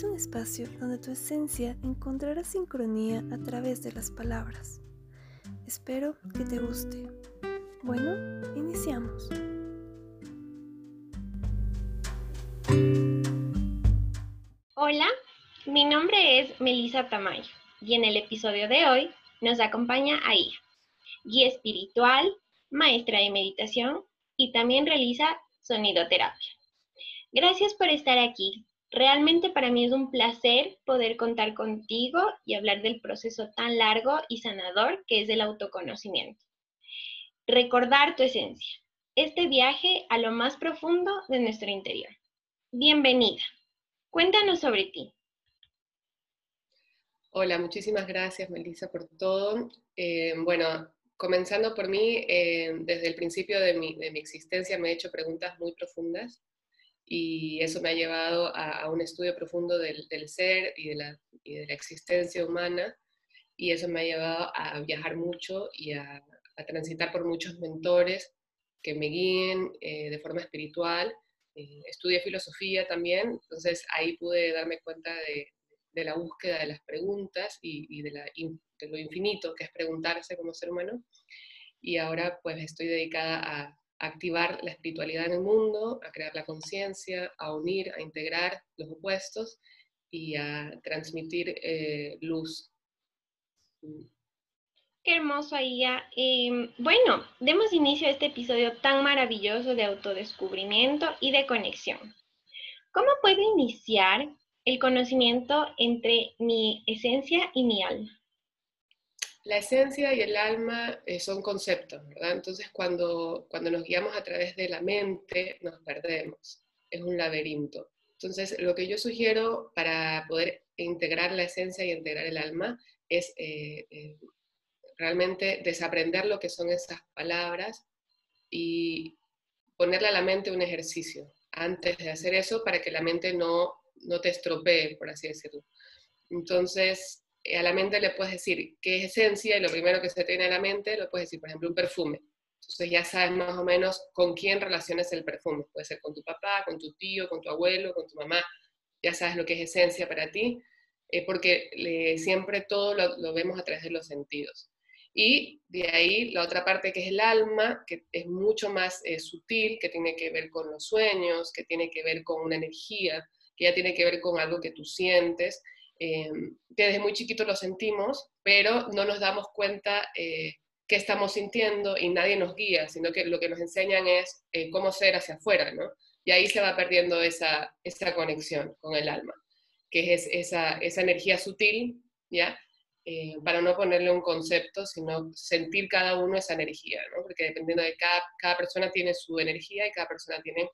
es un espacio donde tu esencia encontrará sincronía a través de las palabras. Espero que te guste. Bueno, iniciamos. Hola, mi nombre es Melissa Tamayo y en el episodio de hoy nos acompaña Aida, guía espiritual, maestra de meditación y también realiza sonidoterapia. Gracias por estar aquí. Realmente para mí es un placer poder contar contigo y hablar del proceso tan largo y sanador que es el autoconocimiento. Recordar tu esencia. Este viaje a lo más profundo de nuestro interior. Bienvenida. Cuéntanos sobre ti. Hola, muchísimas gracias Melissa por todo. Eh, bueno, comenzando por mí, eh, desde el principio de mi, de mi, existencia me he hecho preguntas muy profundas y eso me ha llevado a, un estudio profundo del, ser y de, la, de, existencia humana y eso me ha llevado a viajar mucho y a, transitar por muchos mentores que me guíen eh, de forma espiritual eh, estudié filosofía también, entonces ahí pude darme cuenta de, la búsqueda de las preguntas y, de, lo infinito que es preguntarse como ser humano. Y ahora pues estoy dedicada a, activar la espiritualidad en el mundo, a crear la conciencia, a unir, a integrar los opuestos y a transmitir eh, luz. Qué hermoso, Aida. Em, bueno, demos inicio a este episodio tan maravilloso de autodescubrimiento y de conexión. ¿Cómo puedo iniciar el conocimiento entre mi esencia y mi alma? La esencia y el alma eh, son conceptos, ¿verdad? Entonces cuando, cuando nos guiamos a través de la mente nos perdemos, es un laberinto. Entonces lo que yo sugiero para poder integrar la esencia y integrar el alma es eh, eh, realmente desaprender lo que son esas palabras y ponerle a la mente un ejercicio antes de hacer eso para que la mente no, no te estropee, por así decirlo. Entonces, a la mente le puedes decir qué es esencia y lo primero que se te viene a la mente lo puedes decir, por ejemplo, un perfume. Entonces ya sabes más o menos con quién relaciones el perfume. Puede ser con tu papá, con tu tío, con tu abuelo, con tu mamá. Ya sabes lo que es esencia para ti, eh, porque siempre todo lo, lo, vemos a través de los sentidos. Y de ahí la otra parte que es el alma, que es mucho más eh, sutil, que tiene que ver con los sueños, que tiene que ver con una energía, que ya tiene que ver con algo que tú sientes, eh, que desde muy chiquito lo sentimos, pero no nos damos cuenta eh, qué estamos sintiendo y nadie nos guía, sino que lo que nos enseñan es eh, cómo ser hacia afuera, ¿no? Y ahí se va perdiendo esa, esa conexión con el alma, que es esa, esa energía sutil, ¿ya? Eh, para no ponerle un concepto, sino sentir cada uno esa energía, ¿no? porque dependiendo de cada, cada persona tiene su energía y cada persona tiene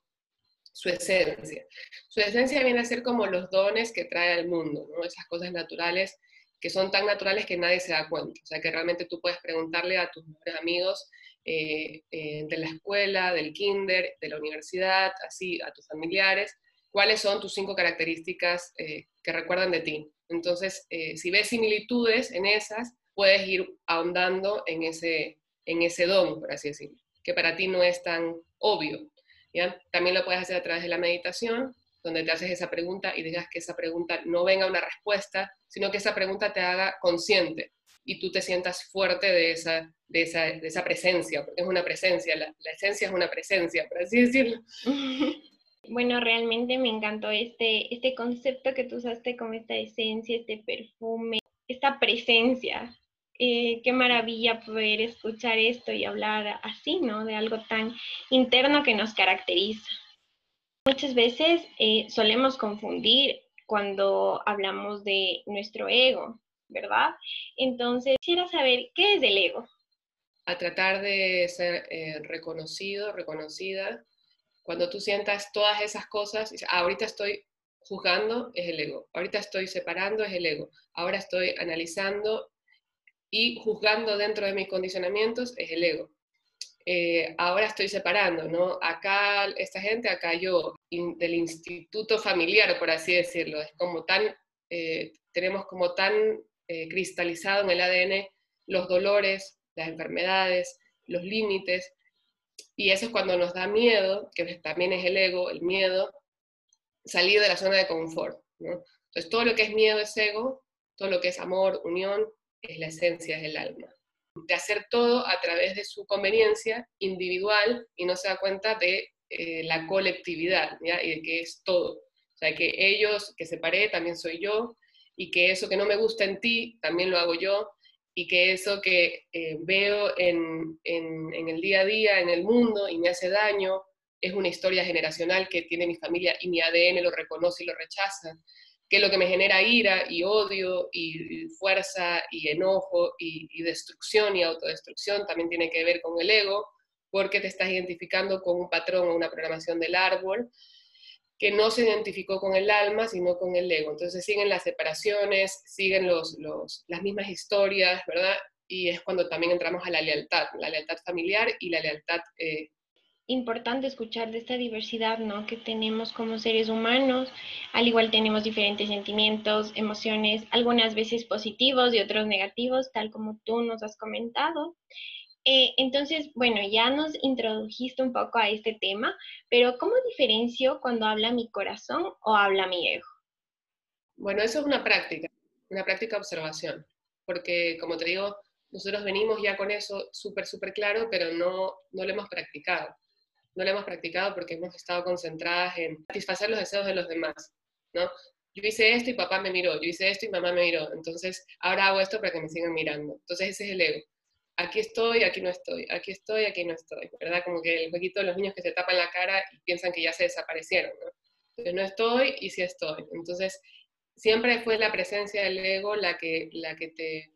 su esencia. Su esencia viene a ser como los dones que trae al mundo, ¿no? esas cosas naturales que son tan naturales que nadie se da cuenta. O sea, que realmente tú puedes preguntarle a tus mejores amigos eh, eh, de la escuela, del kinder, de la universidad, así, a tus familiares, cuáles son tus cinco características que recuerdan de ti. Entonces, eh, si ves similitudes en esas, puedes ir ahondando en ese, en ese don, por así decirlo, que para ti no es tan obvio. También lo puedes hacer a través de la meditación, donde te haces esa pregunta y digas que esa pregunta no venga una respuesta, sino que esa pregunta te haga consciente y tú te sientas fuerte de esa, de esa, de esa presencia, porque es una presencia, la, la esencia es una presencia, por así decirlo. Bueno, realmente me encantó este, este concepto que tú usaste como esta esencia, este perfume, esta presencia. Eh, qué maravilla poder escuchar esto y hablar así, ¿no? De algo tan interno que nos caracteriza. Muchas veces eh, solemos confundir cuando hablamos de nuestro ego, ¿verdad? Entonces, quisiera saber, ¿qué es el ego? A tratar de ser eh, reconocido, reconocida cuando tú sientas todas esas cosas, ahorita estoy juzgando, es el ego. Ahorita estoy separando, es el ego. Ahora estoy analizando y juzgando dentro de mis condicionamientos, es el ego. Eh, ahora estoy separando, ¿no? Acá esta gente, acá yo, del instituto familiar, por así decirlo. Es como tan, eh, tenemos como tan eh, cristalizado en el ADN los dolores, las enfermedades, los límites, y eso es cuando nos da miedo, que también es el ego, el miedo, salir de la zona de confort. Entonces Entonces, todo lo que es miedo es ego, todo lo que es amor, unión, es la esencia, es el alma. De hacer todo a través de su conveniencia individual y no se da cuenta de eh, la colectividad y de que es todo. O sea, que ellos, que separé, también soy yo, y que eso que no me gusta en ti, también lo hago yo, y que eso que eh, veo en, en, en el día a día, en el mundo, y me hace daño, es una historia generacional que tiene mi familia y mi ADN lo reconoce y lo rechaza que lo que me genera ira y odio y fuerza y enojo y, destrucción y autodestrucción también tiene que ver con el ego, porque te estás identificando con un patrón o una programación del árbol que no se identificó con el alma, sino con el ego. Entonces siguen las separaciones, siguen los, las mismas historias, ¿verdad? Y es cuando también entramos a la lealtad, la lealtad familiar y la lealtad eh, importante escuchar de esta diversidad ¿no? que tenemos como seres humanos. Al igual tenemos diferentes sentimientos, emociones, algunas veces positivos y otros negativos, tal como tú nos has comentado. Eh, entonces, bueno, ya nos introdujiste un poco a este tema, pero ¿cómo diferencio cuando habla mi corazón o habla mi ego? Bueno, eso es una práctica, una práctica de observación, porque como te digo, nosotros venimos ya con eso súper, súper claro, pero no, no lo hemos practicado no lo hemos practicado porque hemos estado concentradas en satisfacer los deseos de los demás, ¿no? Yo hice esto y papá me miró, yo hice esto y mamá me miró, entonces ahora hago esto para que me sigan mirando. Entonces ese es el ego. Aquí estoy, aquí no estoy, aquí estoy, aquí no estoy, ¿verdad? Como que el jueguito de los niños que se tapan la cara y piensan que ya se desaparecieron, ¿no? No estoy y sí estoy. Entonces siempre fue la presencia del ego la que, la que te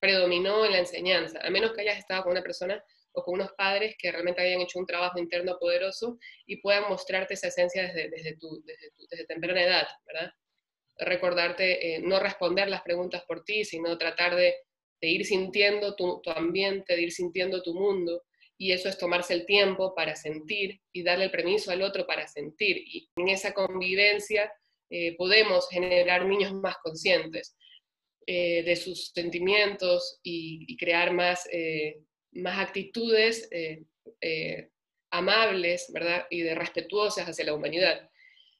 predominó en la enseñanza, a menos que hayas estado con una persona o con unos padres que realmente hayan hecho un trabajo interno poderoso y puedan mostrarte esa esencia desde, desde, tu, desde, tu, desde temprana edad, ¿verdad? Recordarte, eh, no responder las preguntas por ti, sino tratar de, de ir sintiendo tu, tu, ambiente, de ir sintiendo tu mundo, y eso es tomarse el tiempo para sentir y darle el permiso al otro para sentir. Y en esa convivencia eh, podemos generar niños más conscientes eh, de sus sentimientos y, y crear más más actitudes eh, eh, amables, ¿verdad? Y de respetuosas hacia la humanidad.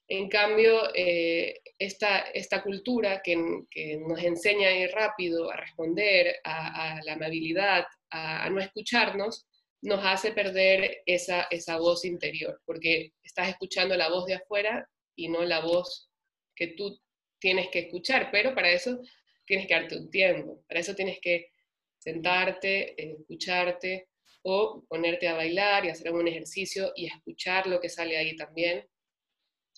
En cambio, eh, esta, esta, cultura que, nos enseña a rápido, a responder, a, la amabilidad, a, no escucharnos, nos hace perder esa, esa voz interior, porque estás escuchando la voz de afuera y no la voz que tú tienes que escuchar, pero para eso tienes que darte un tiempo, para eso tienes que sentarte, escucharte o ponerte a bailar y hacer un ejercicio y escuchar lo que sale ahí también.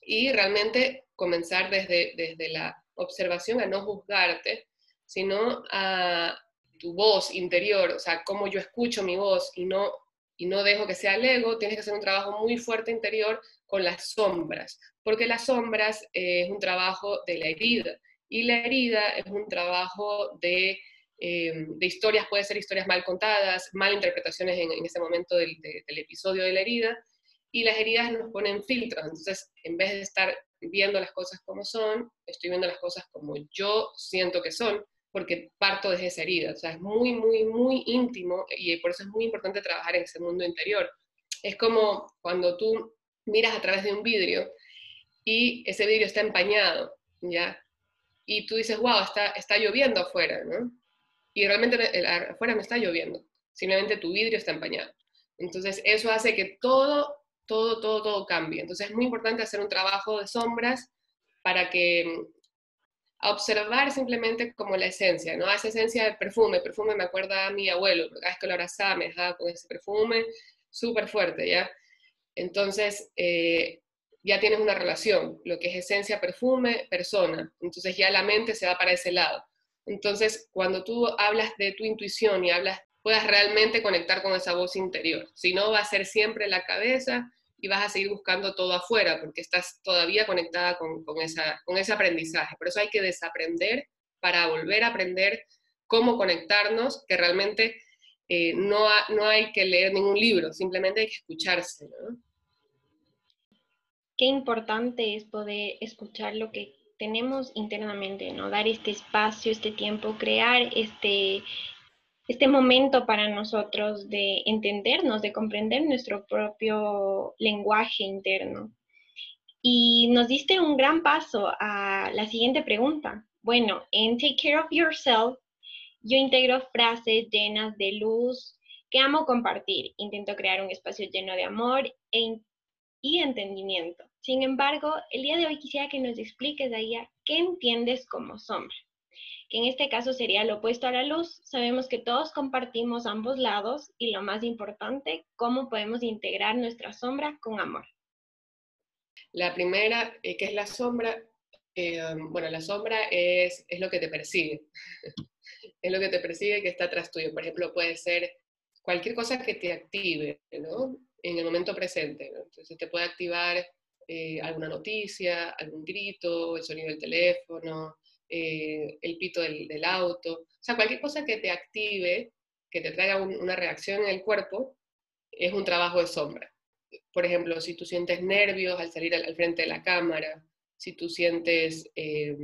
Y realmente comenzar desde, desde la observación a no juzgarte, sino a tu voz interior, o sea, cómo yo escucho mi voz y no, y no dejo que sea el ego, tienes que hacer un trabajo muy fuerte interior con las sombras, porque las sombras eh, es un trabajo de la herida y la herida es un trabajo de Em, de historias, puede ser historias mal contadas, mal interpretaciones en, ese momento del, episodio de la herida, y las heridas nos ponen filtros, entonces en vez de estar viendo las cosas como son, estoy viendo las cosas como yo siento que son, porque parto desde esa herida, o sea, es muy, muy, muy íntimo y por eso es muy importante trabajar en ese mundo interior. Es como cuando tú miras a través de un vidrio y ese vidrio está empañado, ¿ya? Y tú dices, wow, está, está lloviendo afuera, ¿no? Y realmente afuera no está lloviendo, simplemente tu vidrio está empañado. Entonces eso hace que todo, todo, todo, todo cambie. Entonces es muy importante hacer un trabajo de sombras para que a observar simplemente como la esencia, ¿no? Esa esencia del perfume, perfume me acuerda a mi abuelo, cada vez que lo abrazaba me dejaba con ese perfume súper fuerte, ¿ya? Entonces, eh, ya tienes una relación, lo que es esencia, perfume, persona. Entonces ya la mente se va para ese lado. Entonces, cuando tú hablas de tu intuición y hablas, puedas realmente conectar con esa voz interior. Si no, va a ser siempre la cabeza y vas a seguir buscando todo afuera porque estás todavía conectada con, esa, con ese aprendizaje. Por eso hay que desaprender para volver a aprender cómo conectarnos, que realmente eh, no, no hay que leer ningún libro, simplemente hay que escucharse. Qué importante es poder escuchar lo que tenemos internamente, ¿no? Dar este espacio, este tiempo, crear este, este momento para nosotros de entendernos, de comprender nuestro propio lenguaje interno. Y nos diste un gran paso a la siguiente pregunta. Bueno, en Take Care of Yourself, yo integro frases llenas de luz que amo compartir. Intento crear un espacio lleno de amor e y entendimiento. Sin embargo, el día de hoy quisiera que nos expliques, Aya, qué entiendes como sombra. Que en este caso sería lo opuesto a la luz. Sabemos que todos compartimos ambos lados y lo más importante, cómo podemos integrar nuestra sombra con amor. La primera, eh, que es la sombra, eh, bueno, la sombra es, es lo que te persigue. es lo que te persigue que está atrás tuyo. Por ejemplo, puede ser cualquier cosa que te active, ¿no? En el momento presente. Entonces te puede activar eh, alguna noticia, algún grito, el sonido del teléfono, el pito del, auto. O sea, cualquier cosa que te active, que te traiga una reacción en el cuerpo, es un trabajo de sombra por ejemplo, si tú sientes nervios al salir al, frente de la cámara, si tú sientes eh,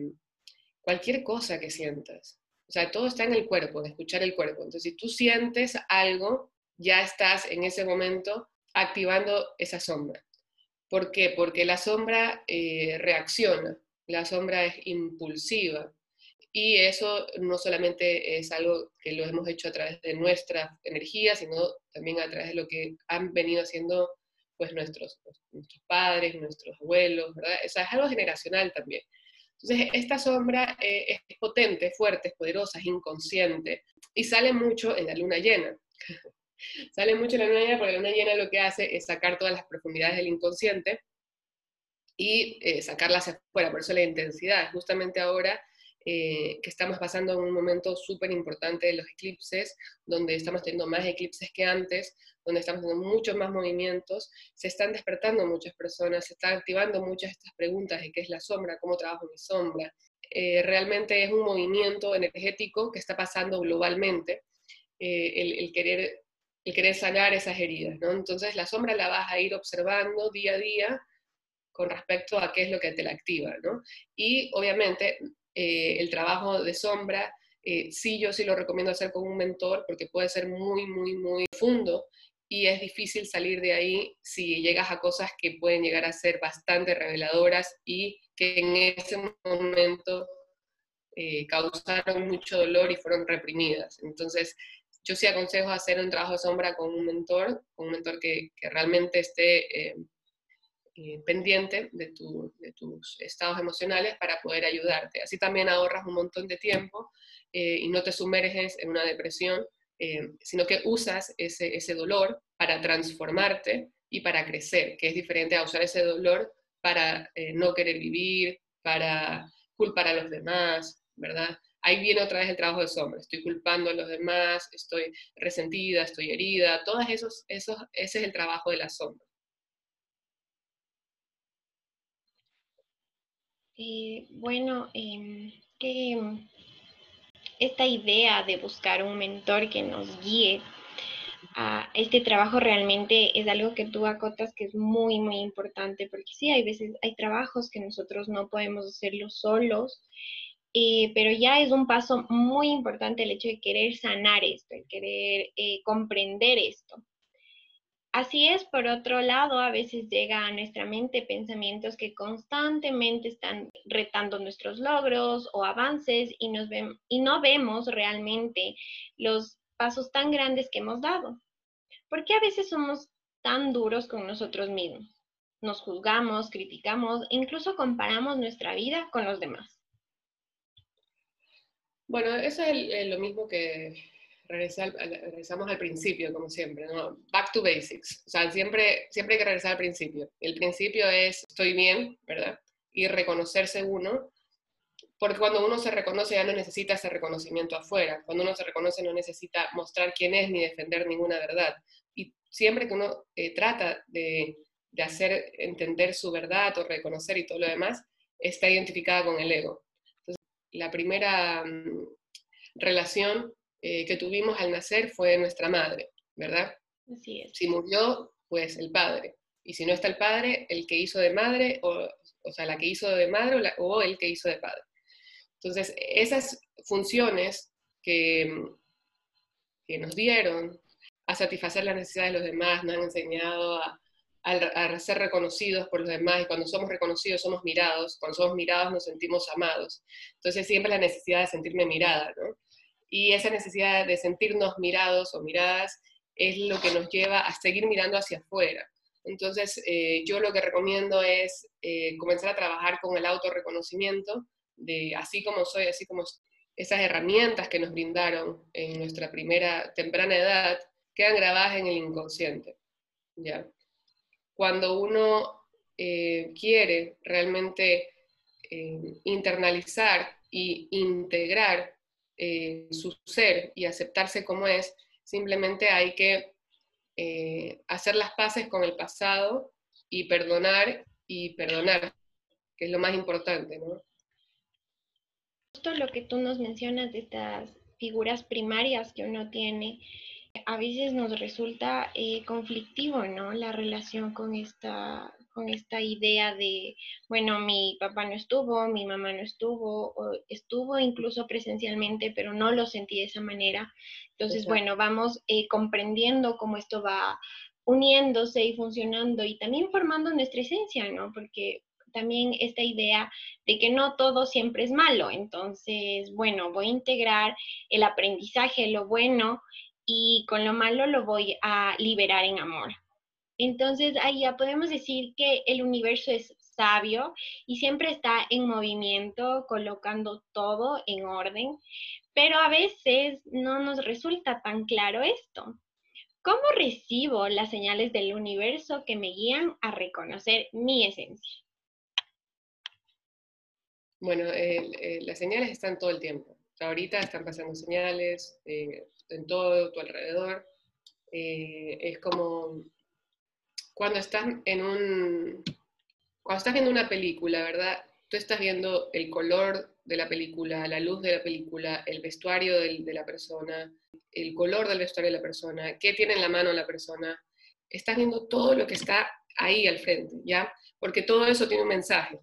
cualquier cosa que sientas. O sea, todo está en el cuerpo, en escuchar el cuerpo. Entonces, si tú sientes algo, ya estás en ese momento activando esa sombra. ¿Por qué? Porque la sombra eh, reacciona, la sombra es impulsiva. Y eso no solamente es algo que lo hemos hecho a través de nuestra energía, sino también a través de lo que han venido haciendo pues nuestros, nuestros padres, nuestros abuelos, ¿verdad? O sea, es algo generacional también. Entonces, esta sombra eh, es potente, fuerte, es poderosa, es inconsciente y sale mucho en la luna llena. sale mucho la luna llena porque la luna llena lo que hace es sacar todas las profundidades del inconsciente y eh, sacarlas afuera, por eso la intensidad. Justamente ahora eh, que estamos pasando en un momento súper importante de los eclipses, donde estamos teniendo más eclipses que antes, donde estamos teniendo muchos más movimientos, se están despertando muchas personas, se están activando muchas de estas preguntas de qué es la sombra, cómo trabajo mi sombra. Eh, realmente es un movimiento energético que está pasando globalmente, eh, el, querer, el querer sanar esas heridas. ¿no? Entonces la sombra la vas a ir observando día a día con respecto a qué es lo que te la activa. ¿no? Y obviamente eh, el trabajo de sombra, eh, sí, yo sí lo recomiendo hacer con un mentor porque puede ser muy, muy, muy profundo y es difícil salir de ahí si llegas a cosas que pueden llegar a ser bastante reveladoras y que en ese momento eh, causaron mucho dolor y fueron reprimidas. Entonces, yo sí aconsejo hacer un trabajo de sombra con un mentor, con un mentor que, que realmente esté eh, pendiente de, tus estados emocionales para poder ayudarte. Así también ahorras un montón de tiempo eh, y no te sumerges en una depresión, eh, sino que usas ese, ese dolor para transformarte y para crecer, que es diferente a usar ese dolor para no querer vivir, para culpar a los demás, ¿verdad? Ahí viene otra vez el trabajo de sombra. Estoy culpando a los demás, estoy resentida, estoy herida. Todos esos, esos, ese es el trabajo de la sombra. Eh, bueno, em, que esta idea de buscar un mentor que nos guíe a este trabajo realmente es algo que tú acotas que es muy, muy importante, porque sí, hay veces, hay trabajos que nosotros no podemos hacerlo solos, eh, pero ya es un paso muy importante el hecho de querer sanar esto, el querer eh, comprender esto. Así es, por otro lado, a veces llega a nuestra mente pensamientos que constantemente están retando nuestros logros o avances y, y no vemos realmente los pasos tan grandes que hemos dado. ¿Por qué a veces somos tan duros con nosotros mismos? Nos juzgamos, criticamos incluso comparamos nuestra vida con los demás. Bueno, eso es lo mismo que regresamos al principio, como siempre. Back to basics. O sea, siempre, siempre hay que regresar al principio. El principio es, estoy bien, ¿verdad? Y reconocerse uno, porque cuando uno se reconoce ya no necesita ese reconocimiento afuera. Cuando uno se reconoce no necesita mostrar quién es ni defender ninguna verdad. Y siempre que uno eh, trata de, de hacer entender su verdad o reconocer y todo lo demás, está identificada con el ego. La primera mm, relación eh, que tuvimos al nacer fue nuestra madre, ¿verdad? Así es. Si murió, pues el padre. Y si no está el padre, el que hizo de madre, o, o sea, la que hizo de madre o, el que hizo de padre. Entonces, esas funciones que, que nos dieron a satisfacer las necesidades de los demás, nos han enseñado a, a, ser reconocidos por los demás y cuando somos reconocidos somos mirados, cuando somos mirados nos sentimos amados. Entonces siempre la necesidad de sentirme mirada, ¿no? Y esa necesidad de sentirnos mirados o miradas es lo que nos lleva a seguir mirando hacia afuera. Entonces, eh, yo lo que recomiendo es eh, comenzar a trabajar con el autorreconocimiento, de así como soy, así como esas herramientas que nos brindaron en nuestra primera temprana edad, quedan grabadas en el inconsciente. ¿ya? Cuando uno eh, quiere realmente internalizar y integrar su ser y aceptarse como es, simplemente hay que eh, hacer las paces con el pasado y perdonar y perdonar, que es lo más importante, ¿no? Justo lo que tú nos mencionas de estas figuras primarias que uno tiene, a veces nos resulta eh, conflictivo, ¿no? La relación con esta, con esta idea de, bueno, mi papá no estuvo, mi mamá no estuvo, o estuvo incluso presencialmente, pero no lo sentí de esa manera. Entonces, bueno, vamos eh, comprendiendo cómo esto va uniéndose y funcionando y también formando nuestra esencia, ¿no? Porque también esta idea de que no todo siempre es malo. Entonces, bueno, voy a integrar el aprendizaje, lo bueno, y con lo malo lo voy a liberar en amor. Entonces, ahí ya podemos decir que el universo es sabio y siempre está en movimiento, colocando todo en orden, pero a veces no nos resulta tan claro esto. ¿Cómo recibo las señales del universo que me guían a reconocer mi esencia? Bueno, las señales están todo el tiempo. Ahorita están pasando señales eh, en todo tu alrededor. Eh, es como cuando estás en un, cuando estás viendo una película, ¿verdad? Tú estás viendo el color de la película, la luz de la película, el vestuario de la persona, el color del vestuario de la persona, qué tiene en la mano la persona. Estás viendo todo lo que está ahí al frente, ¿ya? Porque todo eso tiene un mensaje.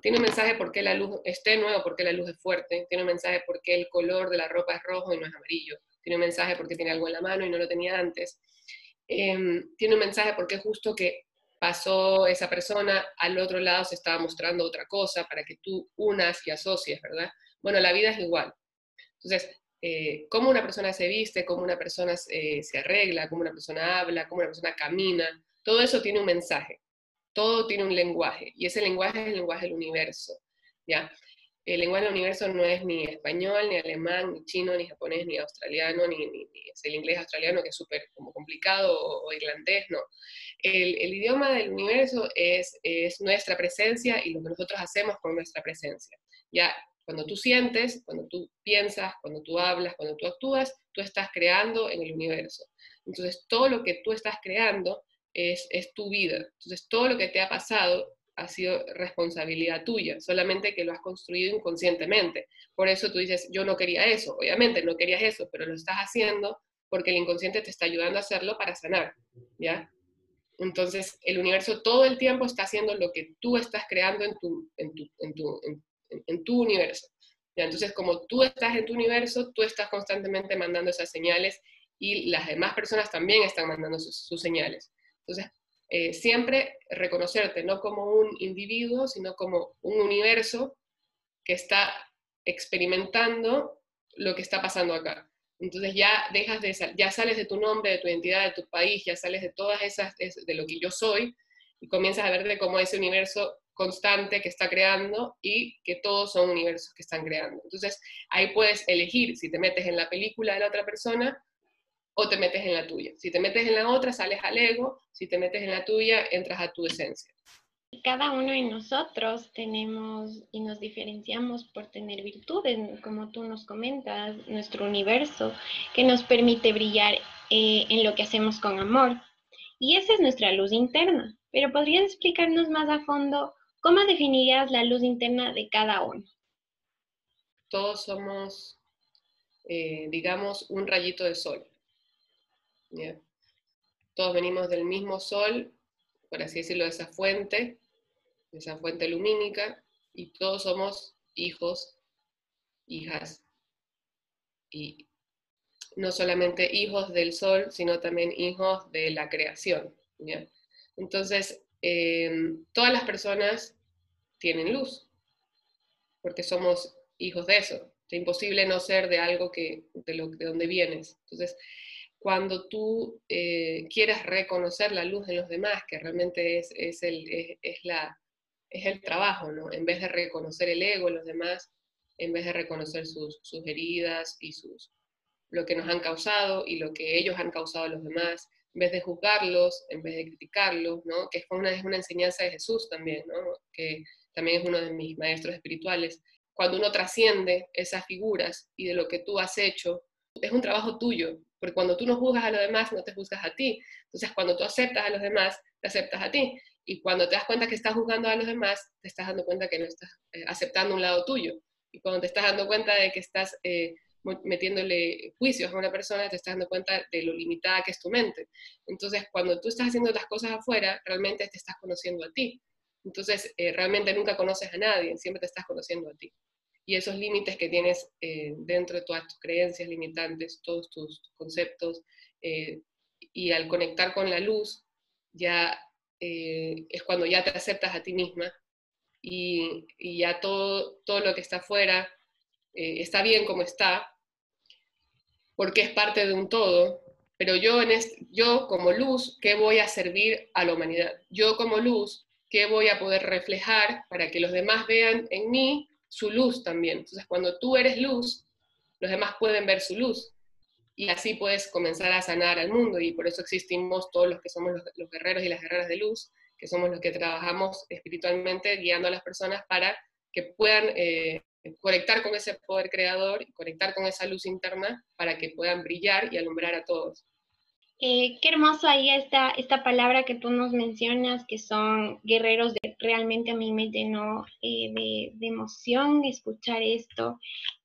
Tiene un mensaje porque la luz es tenue o porque la luz es fuerte. Tiene un mensaje porque el color de la ropa es rojo y no es amarillo. Tiene un mensaje porque tiene algo en la mano y no lo tenía antes. Em, tiene un mensaje porque es justo que pasó esa persona, al otro lado se estaba mostrando otra cosa para que tú unas y asocies, ¿verdad? Bueno, la vida es igual. Entonces, eh, cómo una persona se viste, cómo una persona eh, se arregla, cómo una persona habla, cómo una persona camina, todo eso tiene un mensaje, todo tiene un lenguaje, y ese lenguaje es el lenguaje del universo, ¿ya? el lenguaje del universo no es ni español, ni alemán, ni chino, ni japonés, ni australiano, ni, es el inglés australiano que es súper complicado, o, irlandés, no. El, idioma del universo es, es nuestra presencia y lo que nosotros hacemos con nuestra presencia. Ya, cuando tú sientes, cuando tú piensas, cuando tú hablas, cuando tú actúas, tú estás creando en el universo. Entonces, todo lo que tú estás creando es, es tu vida. Entonces, todo lo que te ha pasado ha sido responsabilidad tuya, solamente que lo has construido inconscientemente. Por eso tú dices, yo no quería eso, obviamente no querías eso, pero lo estás haciendo porque el inconsciente te está ayudando a hacerlo para sanar, ¿ya? Entonces, el universo todo el tiempo está haciendo lo que tú estás creando en tu, en tu, en tu, en, tu universo. ¿ya? Entonces, como tú estás en tu universo, tú estás constantemente mandando esas señales y las demás personas también están mandando sus, sus señales. Entonces, eh, siempre reconocerte no como un individuo, sino como un universo que está experimentando lo que está pasando acá. Entonces ya dejas de ya sales de tu nombre, de tu identidad, de tu país, ya sales de todas esas de lo que yo soy y comienzas a ver de cómo ese universo constante que está creando y que todos son universos que están creando. Entonces ahí puedes elegir si te metes en la película de la otra persona o te metes en la tuya. Si te metes en la otra, sales al ego, si te metes en la tuya, entras a tu esencia. Cada uno de nosotros tenemos y nos diferenciamos por tener virtudes, como tú nos comentas, nuestro universo, que nos permite brillar eh, en lo que hacemos con amor. Y esa es nuestra luz interna. Pero ¿podrías explicarnos más a fondo cómo definirías la luz interna de cada uno? Todos somos, eh, digamos, un rayito de sol todos venimos del mismo sol, por así decirlo, de esa fuente, de esa fuente lumínica, y todos somos hijos, hijas, y no solamente hijos del sol, sino también hijos de la creación. Entonces, eh, todas las personas tienen luz, porque somos hijos de eso. Es imposible no ser de algo que, de, de donde vienes. Entonces, cuando tú eh, quieres reconocer la luz en los demás, que realmente es, es, el, es, la, es el trabajo, ¿no? En vez de reconocer el ego en los demás, en vez de reconocer sus, sus heridas y sus, lo que nos han causado y lo que ellos han causado a los demás, en vez de juzgarlos, en vez de criticarlos, ¿no? que es una, es una enseñanza de Jesús también, ¿no? que también es uno de mis maestros espirituales. Cuando uno trasciende esas figuras y de lo que tú has hecho, es un trabajo tuyo, porque cuando tú no juzgas a los demás, no te juzgas a ti. Entonces, cuando tú aceptas a los demás, te aceptas a ti. Y cuando te das cuenta que estás juzgando a los demás, te estás dando cuenta que no estás eh, aceptando un lado tuyo. Y cuando te estás dando cuenta de que estás eh, metiéndole juicios a una persona, te estás dando cuenta de lo limitada que es tu mente. Entonces, cuando tú estás haciendo las cosas afuera, realmente te estás conociendo a ti. Entonces, eh, realmente nunca conoces a nadie, siempre te estás conociendo a ti. Y esos límites que tienes eh, dentro de todas tus creencias limitantes, todos tus, conceptos, eh, y al conectar con la luz, ya es cuando ya te aceptas a ti misma y, y ya todo, todo lo que está afuera está bien como está, porque es parte de un todo, pero yo, en yo como luz, ¿qué voy a servir a la humanidad? Yo como luz, ¿qué voy a poder reflejar para que los demás vean en mí su luz también? Entonces, cuando tú eres luz, los demás pueden ver su luz y así puedes comenzar a sanar al mundo y por eso existimos todos los que somos los, guerreros y las guerreras de luz, que somos los que trabajamos espiritualmente guiando a las personas para que puedan eh, conectar con ese poder creador y conectar con esa luz interna para que puedan brillar y alumbrar a todos. Eh, qué hermoso ahí esta, esta palabra que tú nos mencionas, que son guerreros, de, realmente a mí me llenó eh, de, emoción escuchar esto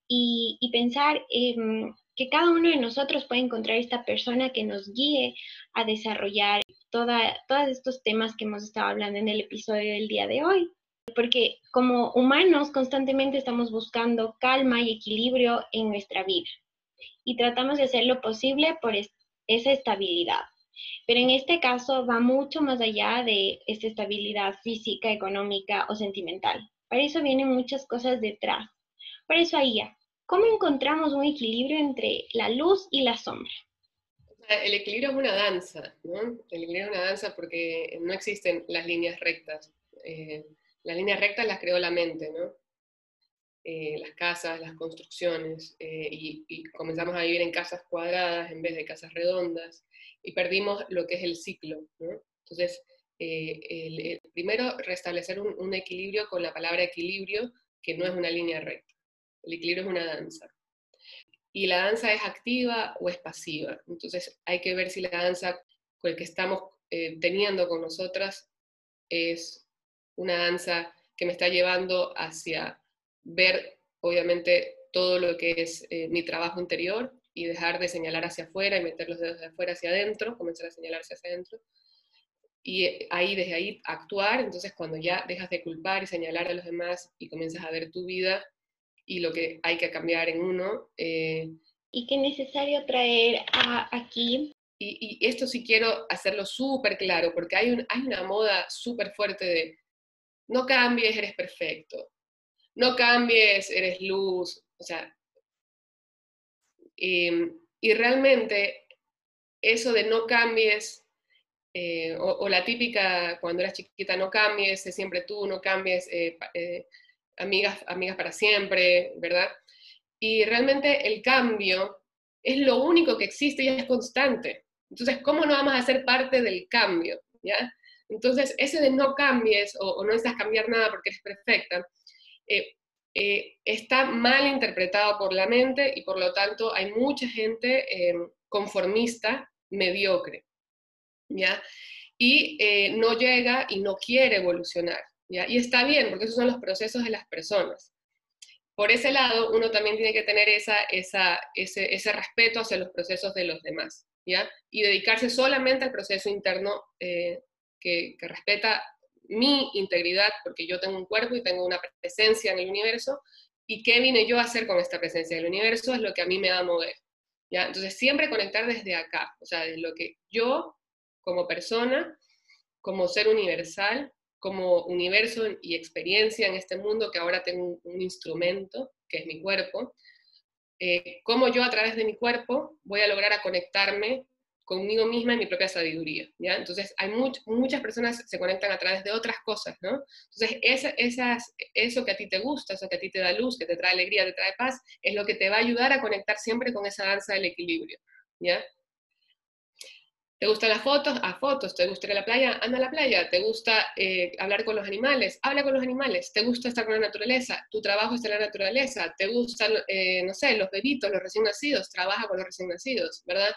y, pensar que cada uno de nosotros puede encontrar esta persona que nos guíe a desarrollar toda, todos estos temas que hemos estado hablando en el episodio del día de hoy. Porque como humanos constantemente estamos buscando calma y equilibrio en nuestra vida y tratamos de hacer lo posible por esa estabilidad. Pero en este caso va mucho más allá de esta estabilidad física, económica o sentimental. Para eso vienen muchas cosas detrás. Por eso ahí, ¿cómo encontramos un equilibrio entre la luz y la sombra? El equilibrio es una danza, ¿no? El equilibrio es una danza porque no existen las líneas rectas. Eh, las líneas rectas las creó la mente, ¿no? Eh, las casas, las construcciones, eh, y, comenzamos a vivir en casas cuadradas en vez de casas redondas, y perdimos lo que es el ciclo. Entonces, eh, primero restablecer un, equilibrio con la palabra equilibrio, que no es una línea recta. El equilibrio es una danza. Y la danza es activa o es pasiva. Entonces, hay que ver si la danza con el que estamos teniendo con nosotras es una danza que me está llevando hacia ver, obviamente, todo lo que es eh, mi trabajo interior y dejar de señalar hacia afuera y meter los dedos de afuera hacia adentro, comenzar a señalarse hacia adentro. Y eh, ahí, desde ahí, actuar. Entonces, cuando ya dejas de culpar y señalar a los demás y comienzas a ver tu vida y lo que hay que cambiar en uno. Eh, y qué necesario traer aquí. Y, y, esto sí quiero hacerlo súper claro, porque hay, un, hay una moda súper fuerte de no cambies, eres perfecto, no cambies, eres luz, o sea, em, y, realmente eso de no cambies, eh, o, la típica cuando eras chiquita, no cambies, es siempre tú, no cambies, eh, eh, amigas, amigas para siempre, ¿verdad? Y realmente el cambio es lo único que existe y es constante. Entonces, ¿cómo no vamos a ser parte del cambio? ¿ya? Entonces, ese de no cambies o, no necesitas cambiar nada porque eres perfecta, eh, eh, está mal interpretado por la mente y por lo tanto hay mucha gente eh, conformista, mediocre, ¿ya? Y no llega y no quiere evolucionar, ¿ya? Y está bien, porque esos son los procesos de las personas. Por ese lado, uno también tiene que tener esa, ese, ese respeto hacia los procesos de los demás, ¿ya? Y dedicarse solamente al proceso interno que, respeta mi integridad, porque yo tengo un cuerpo y tengo una presencia en el universo, y qué vine yo a hacer con esta presencia del universo es lo que a mí me va a mover. ¿ya? Entonces, siempre conectar desde acá, o sea, desde lo que yo, como persona, como ser universal, como universo y experiencia en este mundo que ahora tengo un, instrumento, que es mi cuerpo, eh, cómo yo a través de mi cuerpo voy a lograr conectarme conmigo misma y mi propia sabiduría, ¿ya? Entonces, hay muchas personas se conectan a través de otras cosas, ¿no? Entonces, esas, eso que a ti te gusta, eso que a ti te da luz, que te trae alegría, te trae paz, es lo que te va a ayudar a conectar siempre con esa danza del equilibrio, ¿ya? ¿Te gustan las fotos? A fotos. ¿Te gusta ir a la playa? Anda a la playa. ¿Te gusta eh, hablar con los animales? Habla con los animales. ¿Te gusta estar con la naturaleza? Tu trabajo está en la naturaleza. ¿Te gustan, eh, no sé, los bebitos, los recién nacidos? Trabaja con los recién nacidos, ¿verdad?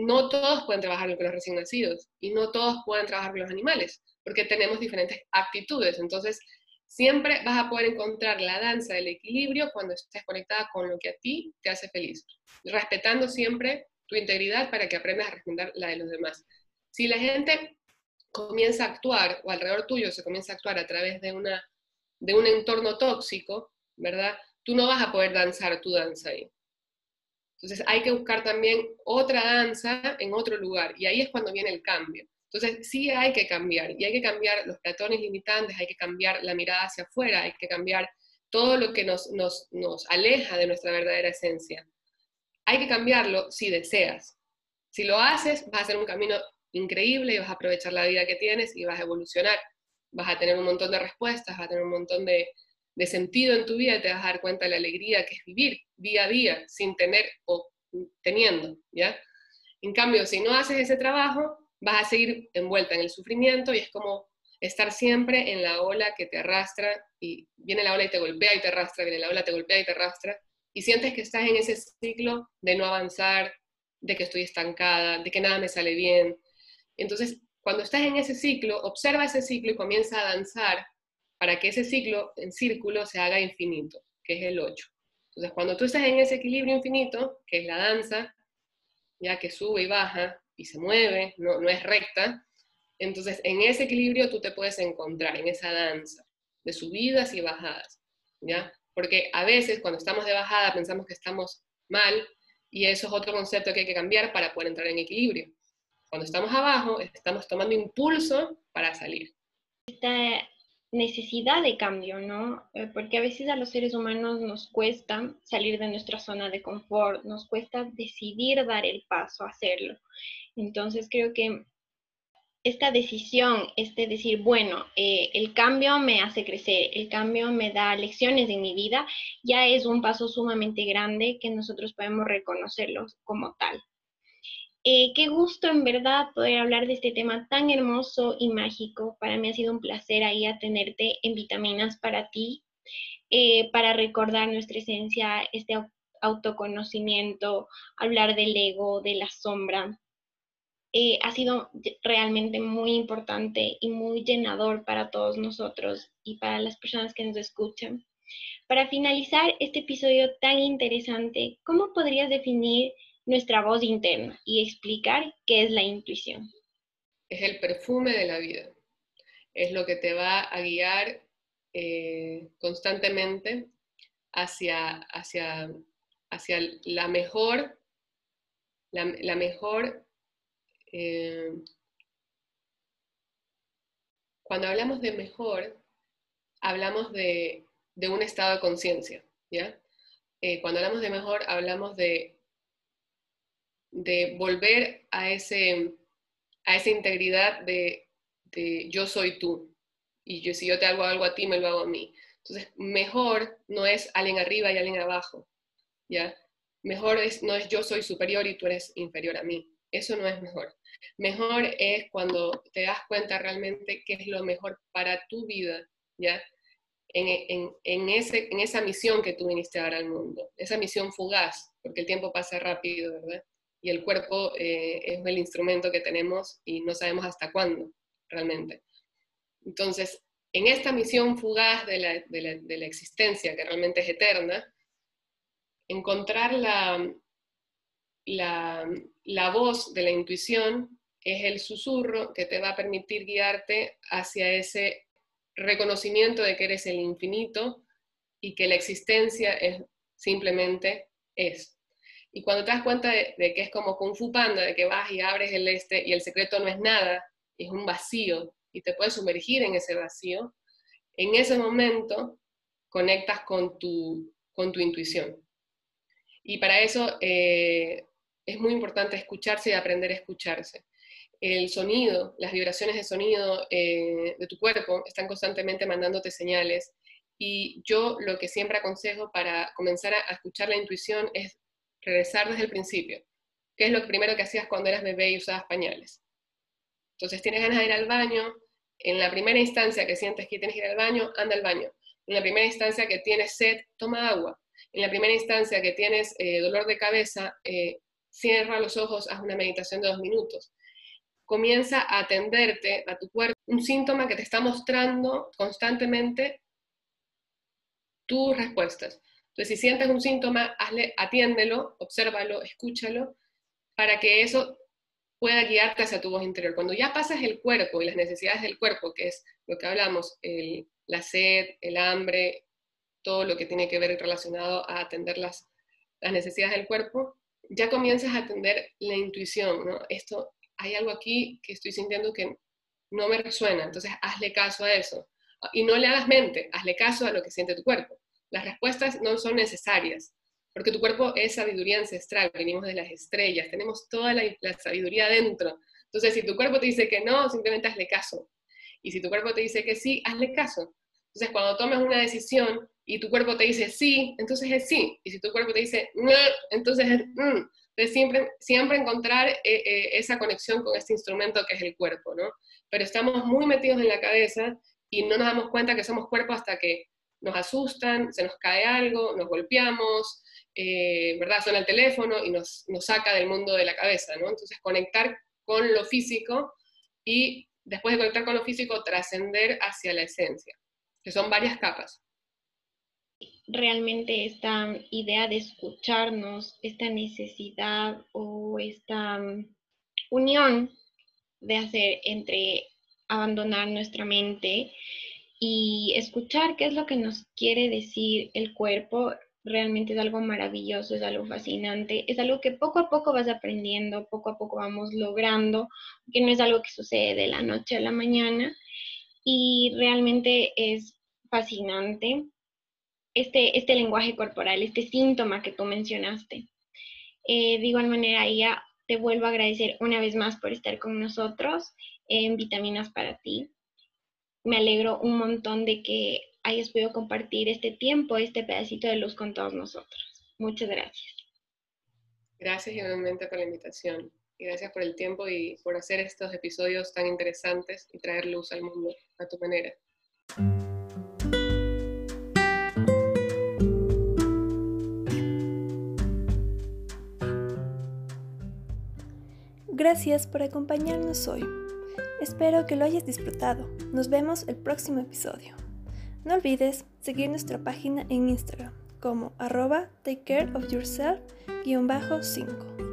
No todos pueden trabajar con los recién nacidos y no todos pueden trabajar con los animales, porque tenemos diferentes actitudes. Entonces, siempre vas a poder encontrar la danza del equilibrio cuando estés conectada con lo que a ti te hace feliz, respetando siempre tu integridad para que aprendas a respetar la de los demás. Si la gente comienza a actuar o alrededor tuyo se comienza a actuar a través de, una, de un entorno tóxico, ¿verdad? Tú no vas a poder danzar tu danza ahí. Entonces hay que buscar también otra danza en otro lugar y ahí es cuando viene el cambio. Entonces sí hay que cambiar y hay que cambiar los platones limitantes, hay que cambiar la mirada hacia afuera, hay que cambiar todo lo que nos, nos, nos aleja de nuestra verdadera esencia. Hay que cambiarlo si deseas. Si lo haces, vas a hacer un camino increíble y vas a aprovechar la vida que tienes y vas a evolucionar. Vas a tener un montón de respuestas, vas a tener un montón de, de sentido en tu vida te vas a dar cuenta de la alegría que es vivir día a día sin tener o teniendo, ¿ya? En cambio, si no haces ese trabajo, vas a seguir envuelta en el sufrimiento y es como estar siempre en la ola que te arrastra y viene la ola y te golpea y te arrastra, viene la ola, te golpea y te arrastra y sientes que estás en ese ciclo de no avanzar, de que estoy estancada, de que nada me sale bien. Entonces, cuando estás en ese ciclo, observa ese ciclo y comienza a danzar para que ese ciclo en círculo se haga infinito, que es el 8. Entonces, cuando tú estás en ese equilibrio infinito, que es la danza, ya que sube y baja y se mueve, no, no es recta, entonces en ese equilibrio tú te puedes encontrar, en esa danza de subidas y bajadas, ¿ya? Porque a veces cuando estamos de bajada pensamos que estamos mal y eso es otro concepto que hay que cambiar para poder entrar en equilibrio. Cuando estamos abajo, estamos tomando impulso para salir necesidad de cambio, ¿no? Eh, porque a veces a los seres humanos nos cuesta salir de nuestra zona de confort, nos cuesta decidir dar el paso hacerlo. Entonces creo que esta decisión, este decir, bueno, eh, el cambio me hace crecer, el cambio me da lecciones en mi vida, ya es un paso sumamente grande que nosotros podemos reconocerlo como tal. Eh, qué gusto en verdad poder hablar de este tema tan hermoso y mágico. Para mí ha sido un placer ahí a tenerte en Vitaminas para ti, eh, para recordar nuestra esencia, este autoconocimiento, hablar del ego, de la sombra. Eh, ha sido realmente muy importante y muy llenador para todos nosotros y para las personas que nos escuchan. Para finalizar este episodio tan interesante, ¿cómo podrías definir nuestra voz interna y explicar qué es la intuición. Es el perfume de la vida. Es lo que te va a guiar eh, constantemente hacia, hacia, hacia la mejor, la, mejor eh, cuando hablamos de mejor, hablamos de, un estado de conciencia, ¿ya? Eh, cuando hablamos de mejor, hablamos de de volver a, ese, a esa integridad de, yo soy tú. Y yo, si yo te hago algo a ti, me lo hago a mí. Entonces, mejor no es alguien arriba y alguien abajo. ¿ya? Mejor es, no es yo soy superior y tú eres inferior a mí. Eso no es mejor. Mejor es cuando te das cuenta realmente qué es lo mejor para tu vida, ¿ya? En, en, ese, en esa misión que tú viniste a dar al mundo, esa misión fugaz, porque el tiempo pasa rápido, ¿verdad? Y el cuerpo eh, es el instrumento que tenemos y no sabemos hasta cuándo realmente. Entonces, en esta misión fugaz de la, de la, existencia, que realmente es eterna, encontrar la, la, la voz de la intuición es el susurro que te va a permitir guiarte hacia ese reconocimiento de que eres el infinito y que la existencia es simplemente es. Y cuando te das cuenta de, que es como Kung Fu Panda, de que vas y abres el este y el secreto no es nada, es un vacío, y te puedes sumergir en ese vacío, en ese momento conectas con tu, con tu intuición. Y para eso eh, es muy importante escucharse y aprender a escucharse. El sonido, las vibraciones de sonido eh, de tu cuerpo están constantemente mandándote señales. Y yo lo que siempre aconsejo para comenzar a escuchar la intuición es regresar desde el principio. ¿Qué es lo primero que hacías cuando eras bebé y usabas pañales? Entonces tienes ganas de ir al baño, en la primera instancia que sientes que tienes que ir al baño, anda al baño. En la primera instancia que tienes sed, toma agua. En la primera instancia que tienes eh, dolor de cabeza, eh, cierra los ojos, haz una meditación de dos minutos. Comienza a atenderte a tu cuerpo, un síntoma que te está mostrando constantemente tus respuestas. Entonces, si sientes un síntoma, hazle, atiéndelo, obsérvalo, escúchalo, para que eso pueda guiarte hacia tu voz interior. Cuando ya pasas el cuerpo y las necesidades del cuerpo, que es lo que hablamos, la sed, el hambre, todo lo que tiene que ver relacionado a atender las, necesidades del cuerpo, ya comienzas a atender la intuición. Esto, hay algo aquí que estoy sintiendo que no me resuena, entonces hazle caso a eso. Y no le hagas mente, hazle caso a lo que siente tu cuerpo. Las respuestas no son necesarias, porque tu cuerpo es sabiduría ancestral, venimos de las estrellas, tenemos toda la, sabiduría dentro. Entonces, si tu cuerpo te dice que no, simplemente hazle caso. Y si tu cuerpo te dice que sí, hazle caso. Entonces, cuando tomas una decisión y tu cuerpo te dice sí, entonces es sí. Y si tu cuerpo te dice no, entonces es mm. Entonces, siempre, siempre encontrar eh, eh, esa conexión con este instrumento que es el cuerpo, ¿no? Pero estamos muy metidos en la cabeza y no nos damos cuenta que somos cuerpo hasta que nos asustan, se nos cae algo, nos golpeamos, eh, ¿verdad? Suena el teléfono y nos, nos, saca del mundo de la cabeza, ¿no? Entonces, conectar con lo físico y después de conectar con lo físico, trascender hacia la esencia, que son varias capas. Realmente esta idea de escucharnos, esta necesidad o esta mm, unión de hacer entre abandonar nuestra mente y escuchar qué es lo que nos quiere decir el cuerpo realmente es algo maravilloso, es algo fascinante, es algo que poco a poco vas aprendiendo, poco a poco vamos logrando, que no es algo que sucede de la noche a la mañana y realmente es fascinante este, este lenguaje corporal, este síntoma que tú mencionaste. Eh, de igual manera, ya te vuelvo a agradecer una vez más por estar con nosotros en Vitaminas para ti. Me alegro un montón de que hayas podido compartir este tiempo, este pedacito de luz con todos nosotros. Muchas gracias. Gracias igualmente por la invitación. Y gracias por el tiempo y por hacer estos episodios tan interesantes y traer luz al mundo a tu manera. Gracias por acompañarnos hoy. Espero que lo hayas disfrutado. Nos vemos el próximo episodio. No olvides seguir nuestra página en Instagram como arroba takecareofyourself-5.